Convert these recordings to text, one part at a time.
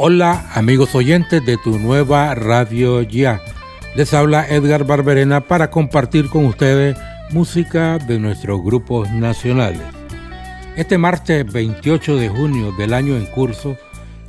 Hola amigos oyentes de tu nueva radio ya. Les habla Edgar Barberena para compartir con ustedes música de nuestros grupos nacionales. Este martes 28 de junio del año en curso,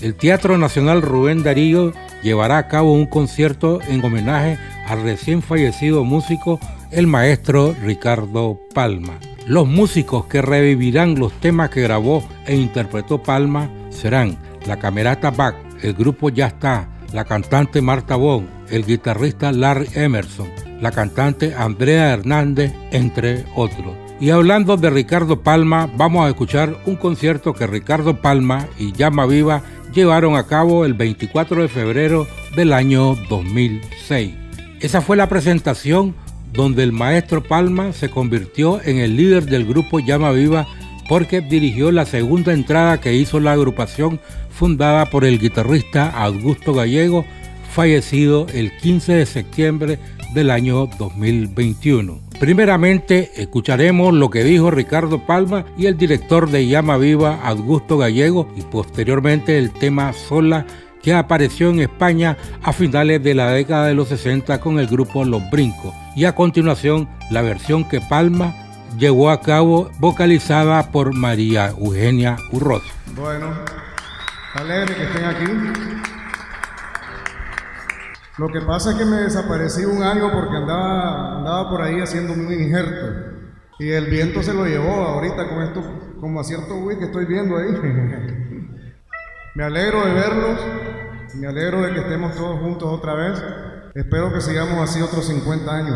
el Teatro Nacional Rubén Darío llevará a cabo un concierto en homenaje al recién fallecido músico, el maestro Ricardo Palma. Los músicos que revivirán los temas que grabó e interpretó Palma serán la camerata Bach, el grupo Ya está, la cantante Marta Bon, el guitarrista Larry Emerson, la cantante Andrea Hernández, entre otros. Y hablando de Ricardo Palma, vamos a escuchar un concierto que Ricardo Palma y Llama Viva llevaron a cabo el 24 de febrero del año 2006. Esa fue la presentación donde el maestro Palma se convirtió en el líder del grupo Llama Viva porque dirigió la segunda entrada que hizo la agrupación fundada por el guitarrista Augusto Gallego, fallecido el 15 de septiembre del año 2021. Primeramente escucharemos lo que dijo Ricardo Palma y el director de Llama Viva, Augusto Gallego, y posteriormente el tema Sola que apareció en España a finales de la década de los 60 con el grupo Los Brincos, y a continuación la versión que Palma llevó a cabo vocalizada por María Eugenia Urroz. Bueno, alegre que estén aquí. Lo que pasa es que me desaparecí un año porque andaba, andaba por ahí haciendo un injerto. Y el viento se lo llevó ahorita con esto, como a cierto güey que estoy viendo ahí. me alegro de verlos, me alegro de que estemos todos juntos otra vez. Espero que sigamos así otros 50 años.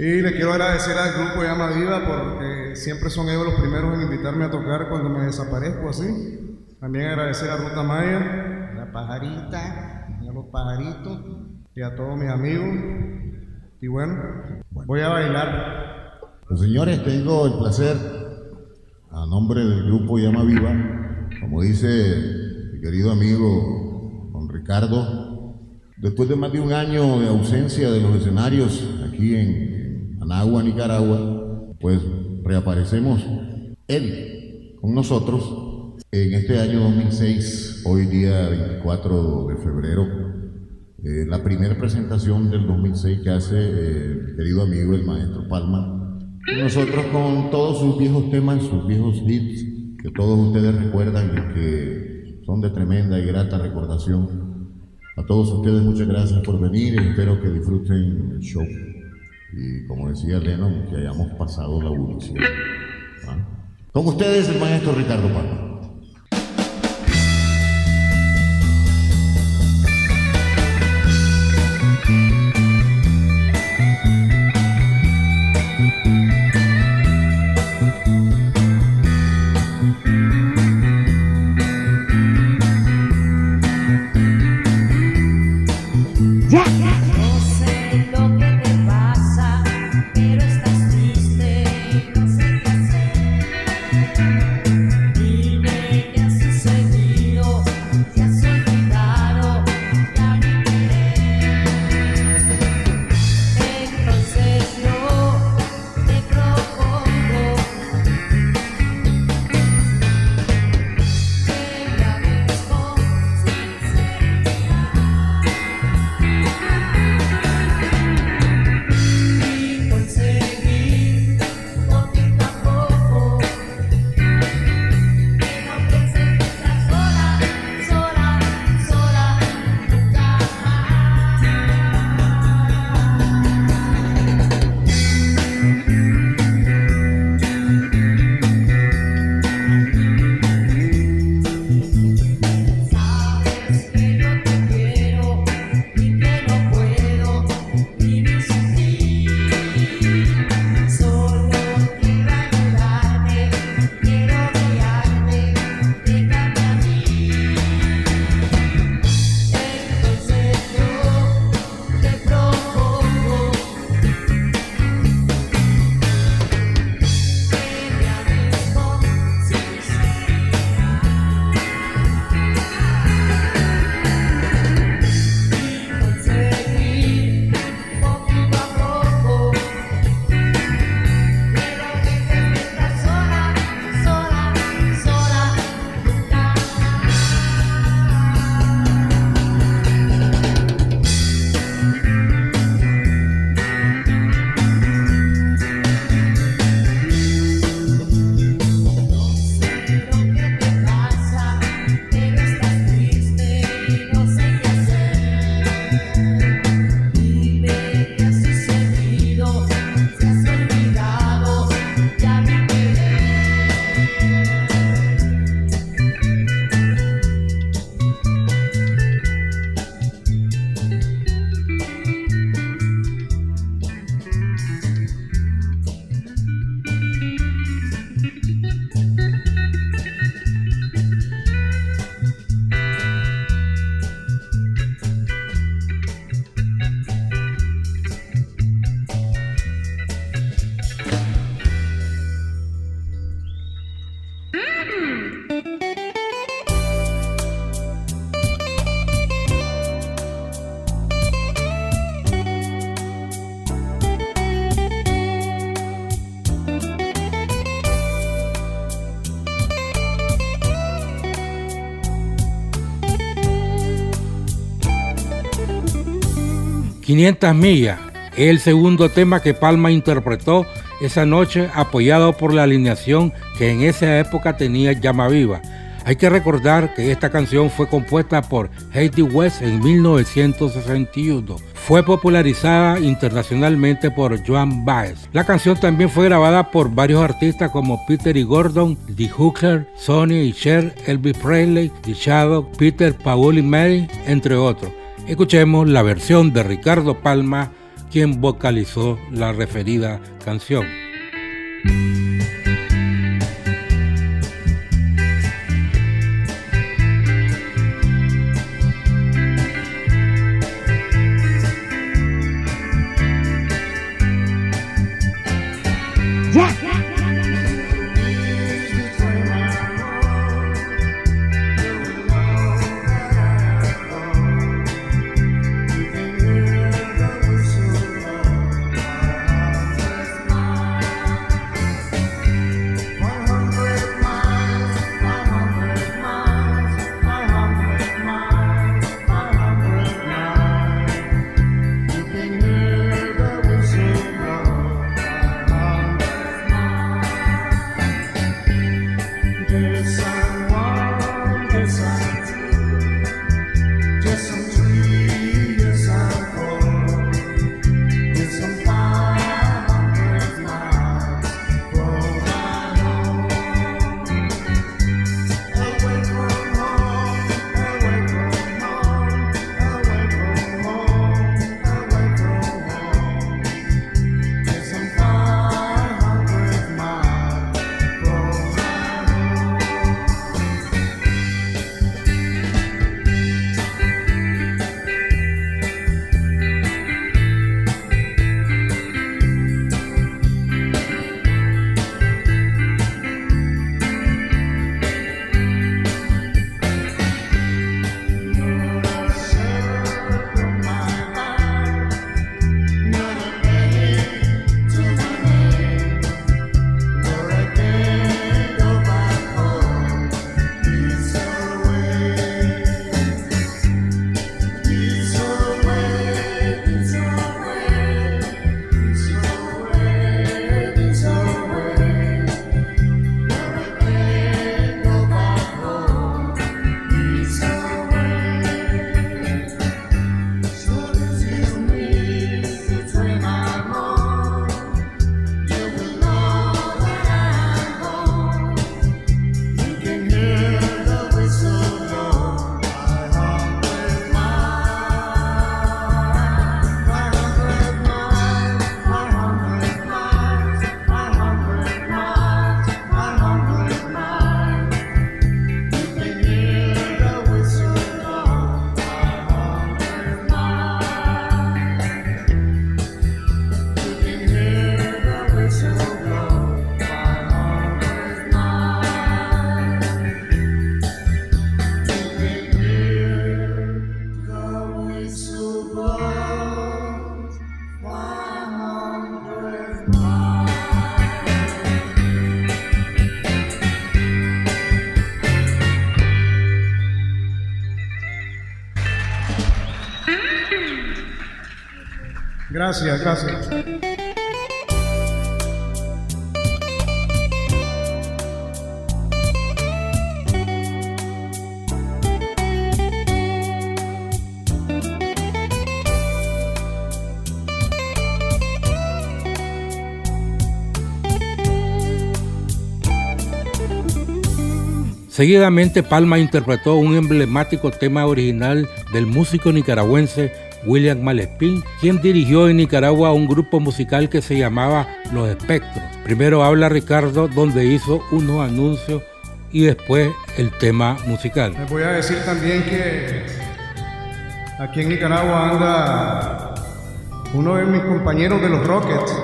Y le quiero agradecer al grupo Llama Viva porque siempre son ellos los primeros en invitarme a tocar cuando me desaparezco así. También agradecer a Ruta Maya, a la pajarita, a los pajaritos y a todos mis amigos. Y bueno, voy a bailar. Pues señores, tengo el placer, a nombre del grupo Llama Viva, como dice mi querido amigo don Ricardo, después de más de un año de ausencia de los escenarios aquí en, Managua, Nicaragua, pues reaparecemos él con nosotros en este año 2006, hoy día 24 de febrero, eh, la primera presentación del 2006 que hace eh, mi querido amigo el maestro Palma, nosotros con todos sus viejos temas, sus viejos hits, que todos ustedes recuerdan y que son de tremenda y grata recordación. A todos ustedes muchas gracias por venir y espero que disfruten el show y como decía Lennon, que hayamos pasado la evolución. ¿Ah? Con ustedes el maestro Ricardo Palma. 500 millas, el segundo tema que Palma interpretó esa noche apoyado por la alineación que en esa época tenía Llama Viva. Hay que recordar que esta canción fue compuesta por Heidi West en 1961. Fue popularizada internacionalmente por Joan Baez. La canción también fue grabada por varios artistas como Peter y Gordon, The Hooker, Sonny y Cher, Elvis Presley, The Shadow, Peter, Paul y Mary, entre otros. Escuchemos la versión de Ricardo Palma, quien vocalizó la referida canción. Gracias, gracias. Seguidamente Palma interpretó un emblemático tema original del músico nicaragüense William Malespín, quien dirigió en Nicaragua un grupo musical que se llamaba Los Espectros. Primero habla Ricardo donde hizo unos anuncios y después el tema musical. Les voy a decir también que aquí en Nicaragua anda uno de mis compañeros de los Rockets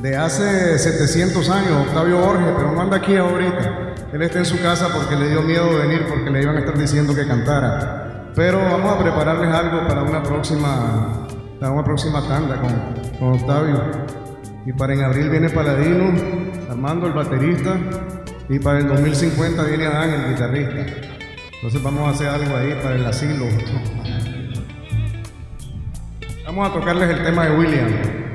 de hace 700 años, Octavio Borges, pero no anda aquí ahorita. Él está en su casa porque le dio miedo venir porque le iban a estar diciendo que cantara. Pero vamos a prepararles algo para una próxima, para una próxima tanda con, con Octavio. Y para en abril viene Paladino, Armando el baterista, y para el 2050 viene Adán el guitarrista. Entonces vamos a hacer algo ahí para el asilo. Vamos a tocarles el tema de William.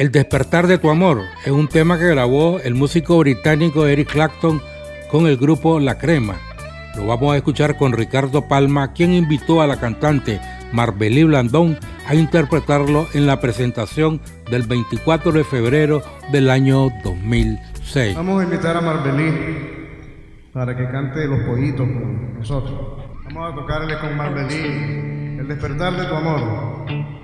El despertar de tu amor es un tema que grabó el músico británico Eric Clapton con el grupo La Crema. Lo vamos a escuchar con Ricardo Palma, quien invitó a la cantante Marbelí Blandón a interpretarlo en la presentación del 24 de febrero del año 2006. Vamos a invitar a Marbelí para que cante Los Pollitos con nosotros. Vamos a tocarle con Marbelí El despertar de tu amor.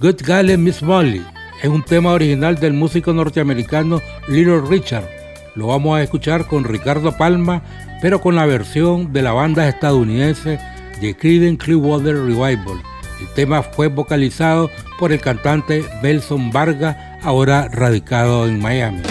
Good Gale Miss Molly es un tema original del músico norteamericano Little Richard. Lo vamos a escuchar con Ricardo Palma, pero con la versión de la banda estadounidense de Creedence Clearwater Revival. El tema fue vocalizado por el cantante Belson Vargas, ahora radicado en Miami.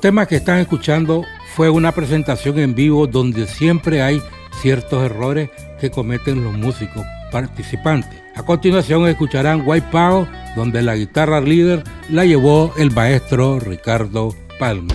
Los temas que están escuchando fue una presentación en vivo donde siempre hay ciertos errores que cometen los músicos participantes. A continuación escucharán Wipeout, donde la guitarra líder la llevó el maestro Ricardo Palma.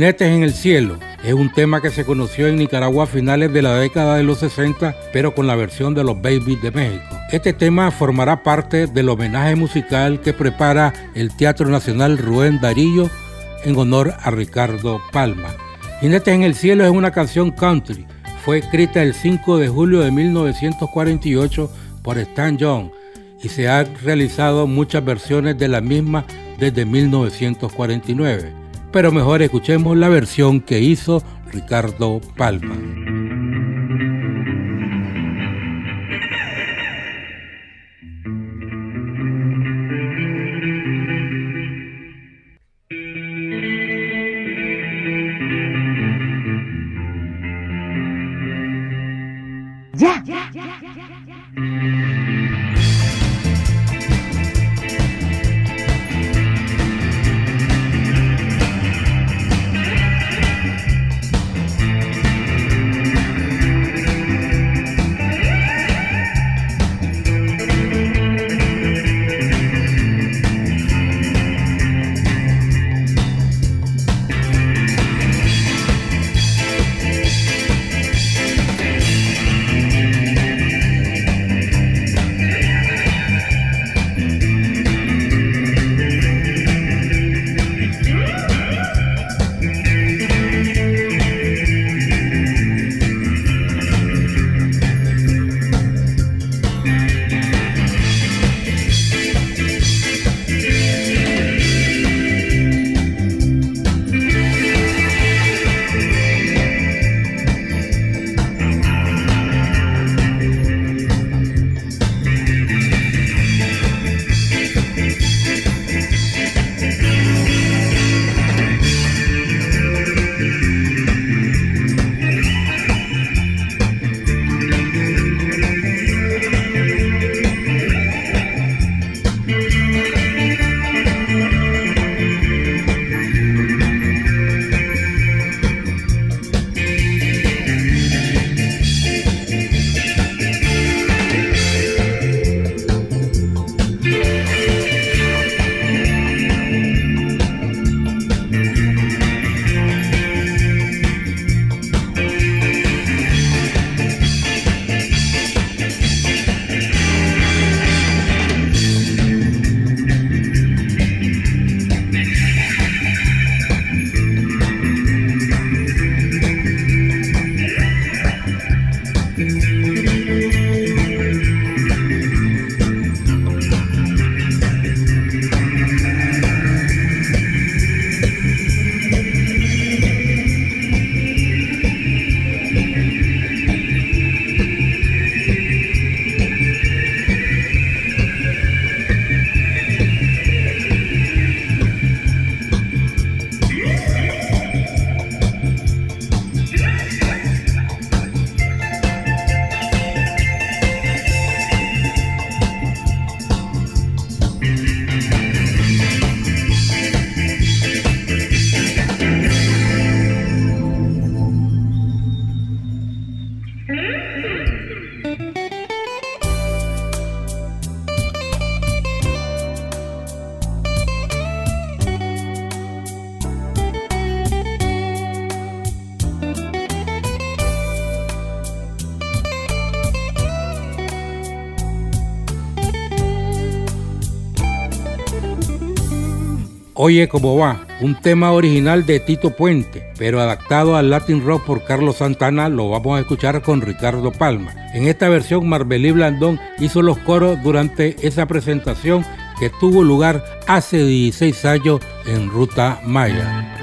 Jinetes en el Cielo es un tema que se conoció en Nicaragua a finales de la década de los 60, pero con la versión de los Babies de México. Este tema formará parte del homenaje musical que prepara el Teatro Nacional Rubén Darillo en honor a Ricardo Palma. Jinetes en el Cielo es una canción country. Fue escrita el 5 de julio de 1948 por Stan Young y se han realizado muchas versiones de la misma desde 1949. Pero mejor escuchemos la versión que hizo Ricardo Palma. Oye cómo va, un tema original de Tito Puente, pero adaptado al Latin Rock por Carlos Santana, lo vamos a escuchar con Ricardo Palma. En esta versión, Marbelí Blandón hizo los coros durante esa presentación que tuvo lugar hace 16 años en Ruta Maya.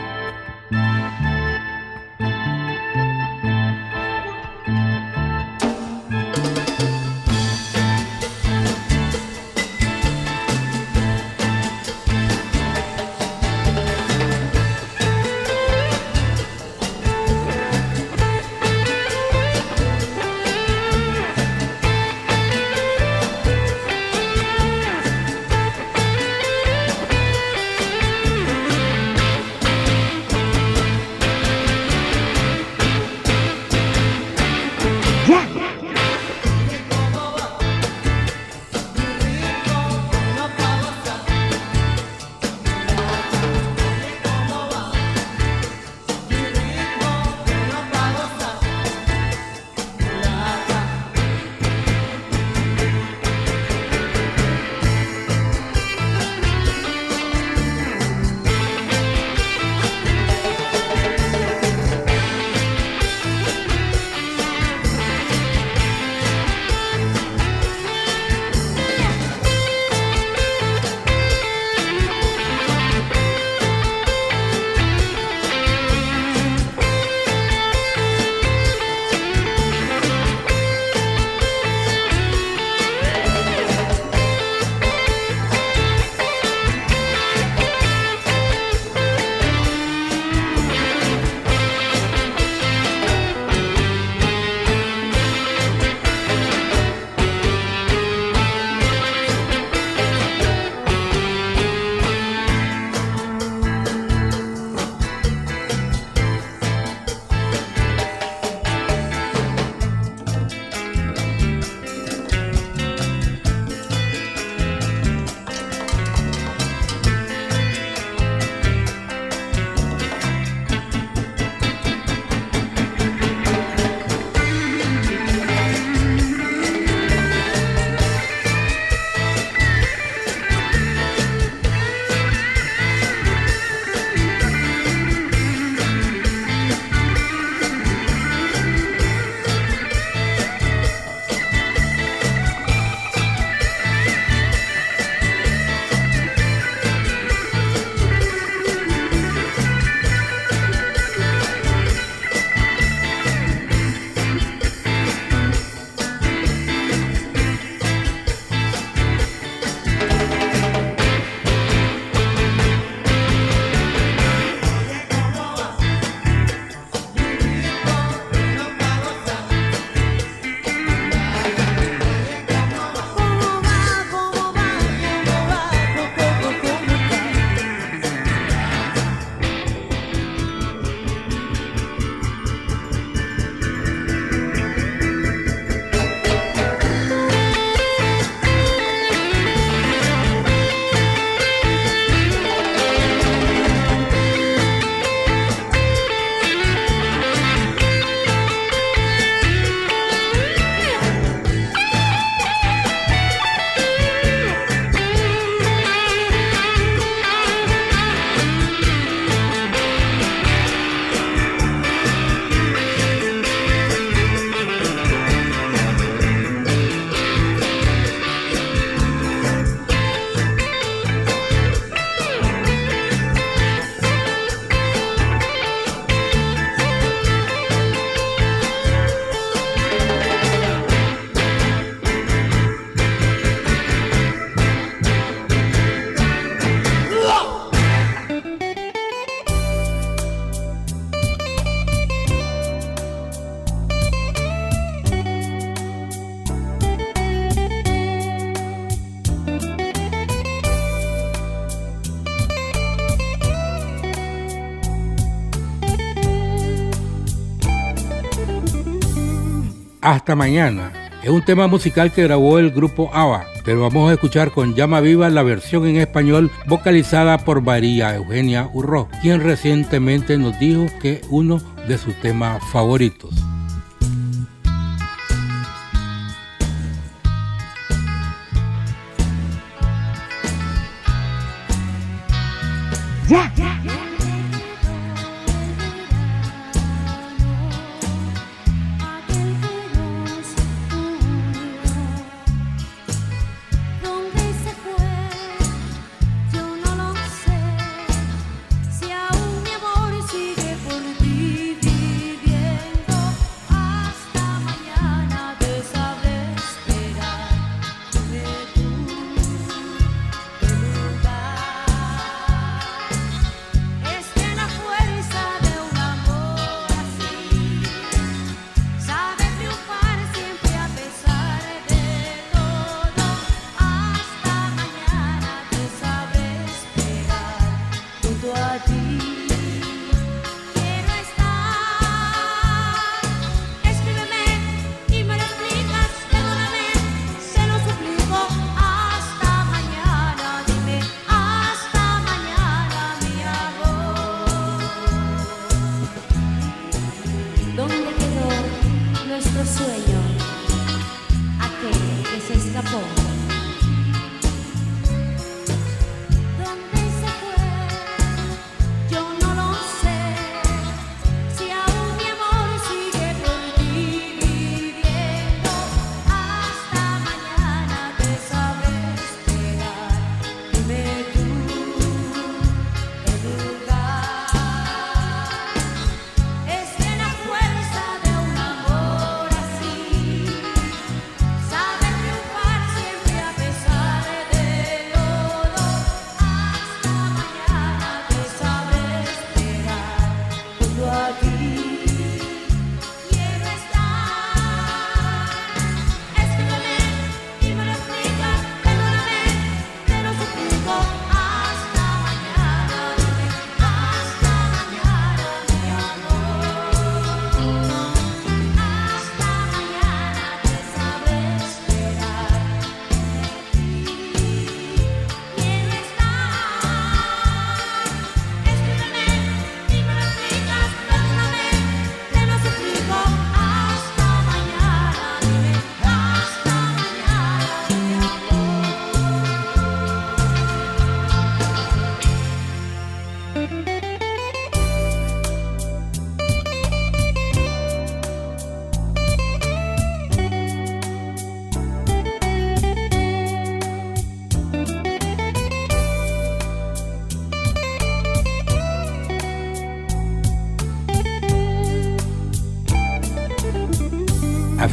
Hasta mañana. Es un tema musical que grabó el grupo ABBA, pero vamos a escuchar con Llama Viva la versión en español vocalizada por María Eugenia Urro, quien recientemente nos dijo que uno de sus temas favoritos.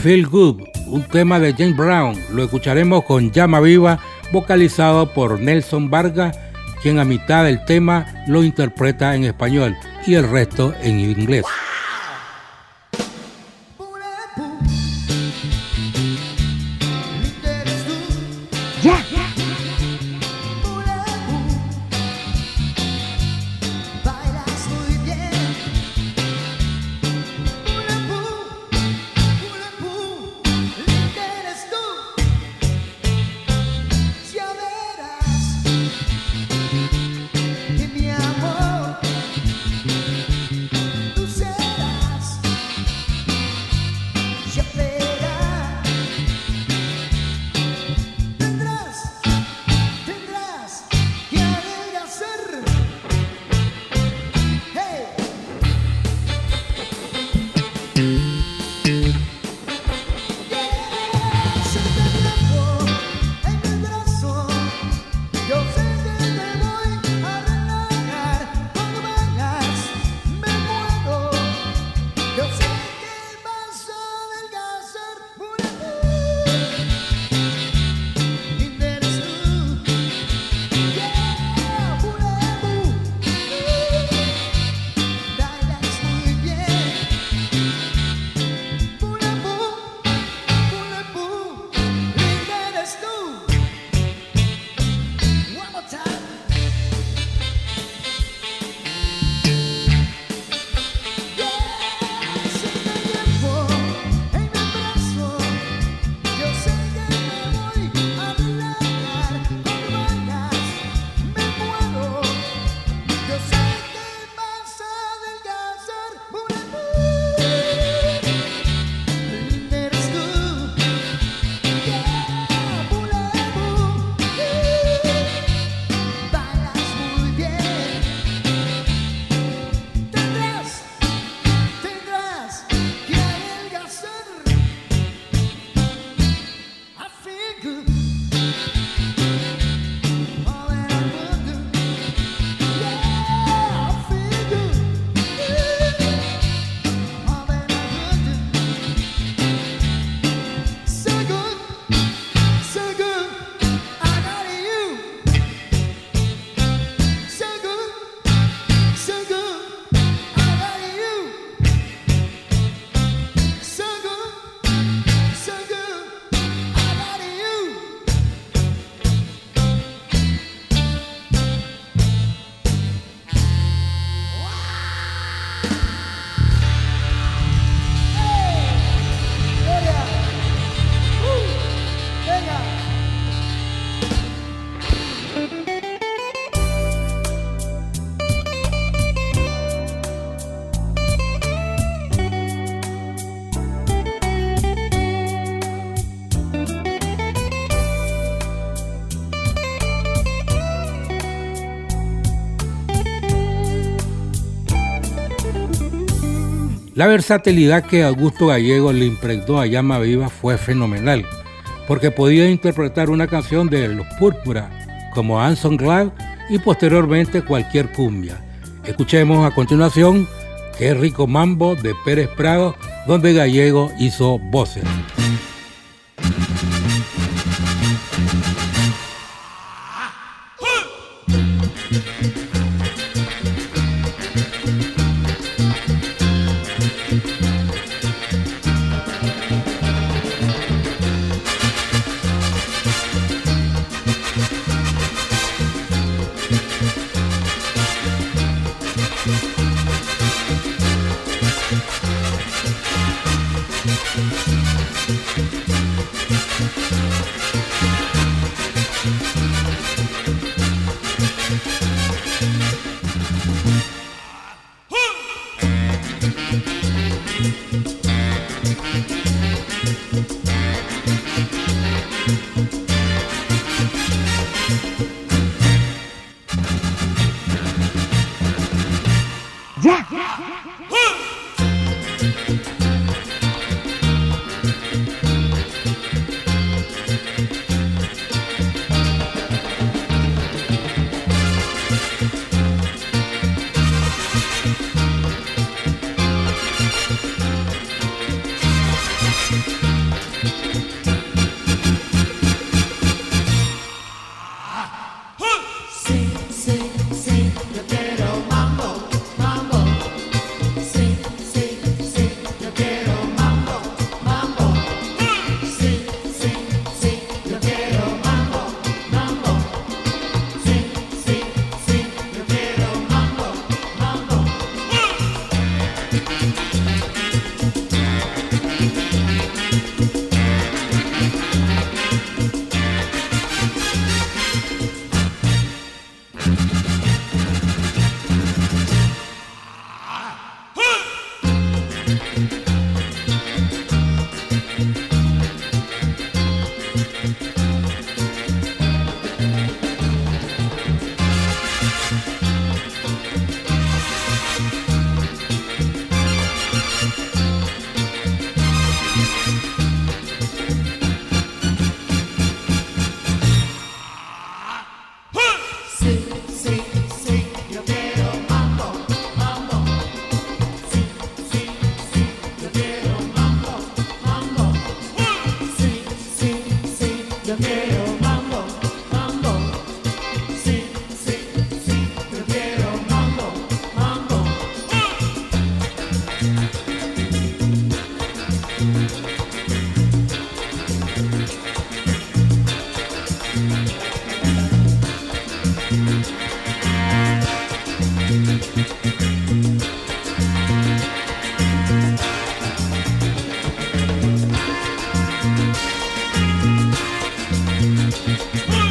Feel Good, un tema de James Brown. Lo escucharemos con Llama Viva, vocalizado por Nelson Vargas, quien a mitad del tema lo interpreta en español y el resto en inglés. La versatilidad que Augusto Gallego le impregnó a Llama Viva fue fenomenal, porque podía interpretar una canción de Los Púrpura, como Anson Glad, y posteriormente cualquier cumbia. Escuchemos a continuación Qué rico mambo de Pérez Prado, donde Gallego hizo voces. Yeah.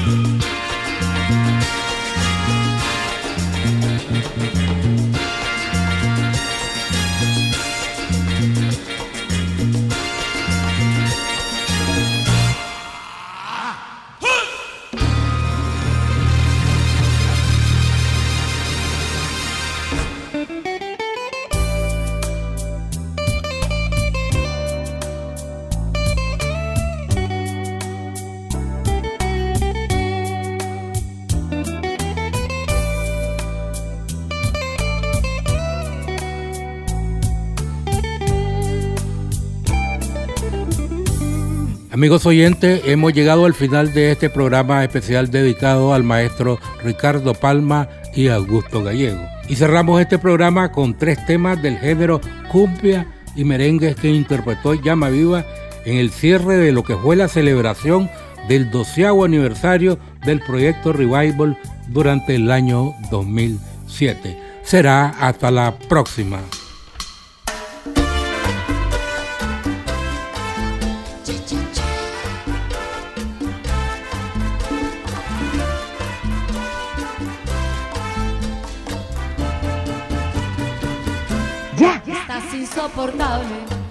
Amigos oyentes, hemos llegado al final de este programa especial dedicado al maestro Ricardo Palma y Augusto Gallego. Y cerramos este programa con tres temas del género cumbia y merengue que interpretó Llama Viva en el cierre de lo que fue la celebración del doceavo aniversario del proyecto Revival durante el año 2007. Será hasta la próxima. Insoportable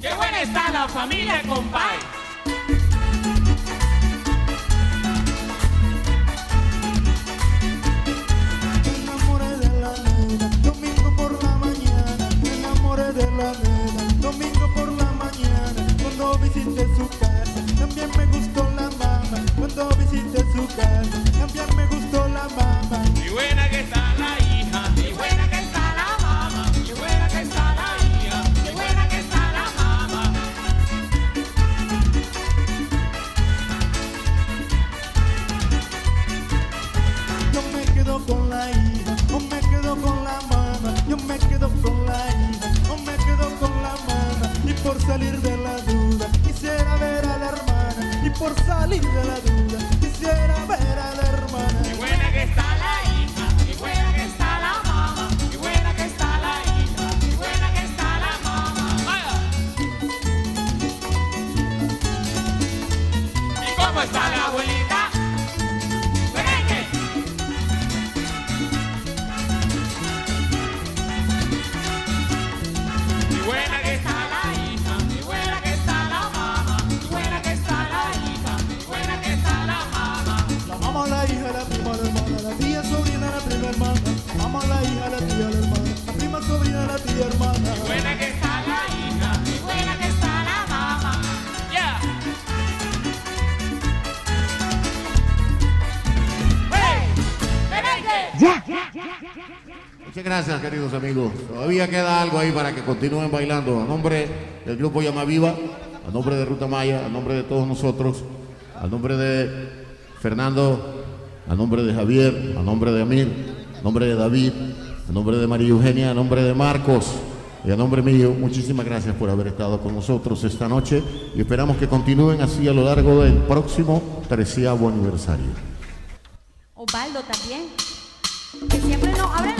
¡Qué buena está la familia, compadre! enamoré de la nena, domingo por la mañana. Me enamoré de la nena, domingo por la mañana. Cuando visité su casa, también me gustó la mamá. Cuando visité su casa, también me gustó la mamá. Y bueno, salir de la duda. Quisiera ver a la hermana y por salir de la duda. Muchas gracias, queridos amigos. Todavía queda algo ahí para que continúen bailando. A nombre del grupo Llama Viva, a nombre de Ruta Maya, a nombre de todos nosotros, a nombre de Fernando, a nombre de Javier, a nombre de Amir, a nombre de David, a nombre de María Eugenia, a nombre de Marcos y a nombre mío, muchísimas gracias por haber estado con nosotros esta noche y esperamos que continúen así a lo largo del próximo treceavo aniversario. Osvaldo también, que siempre nos abren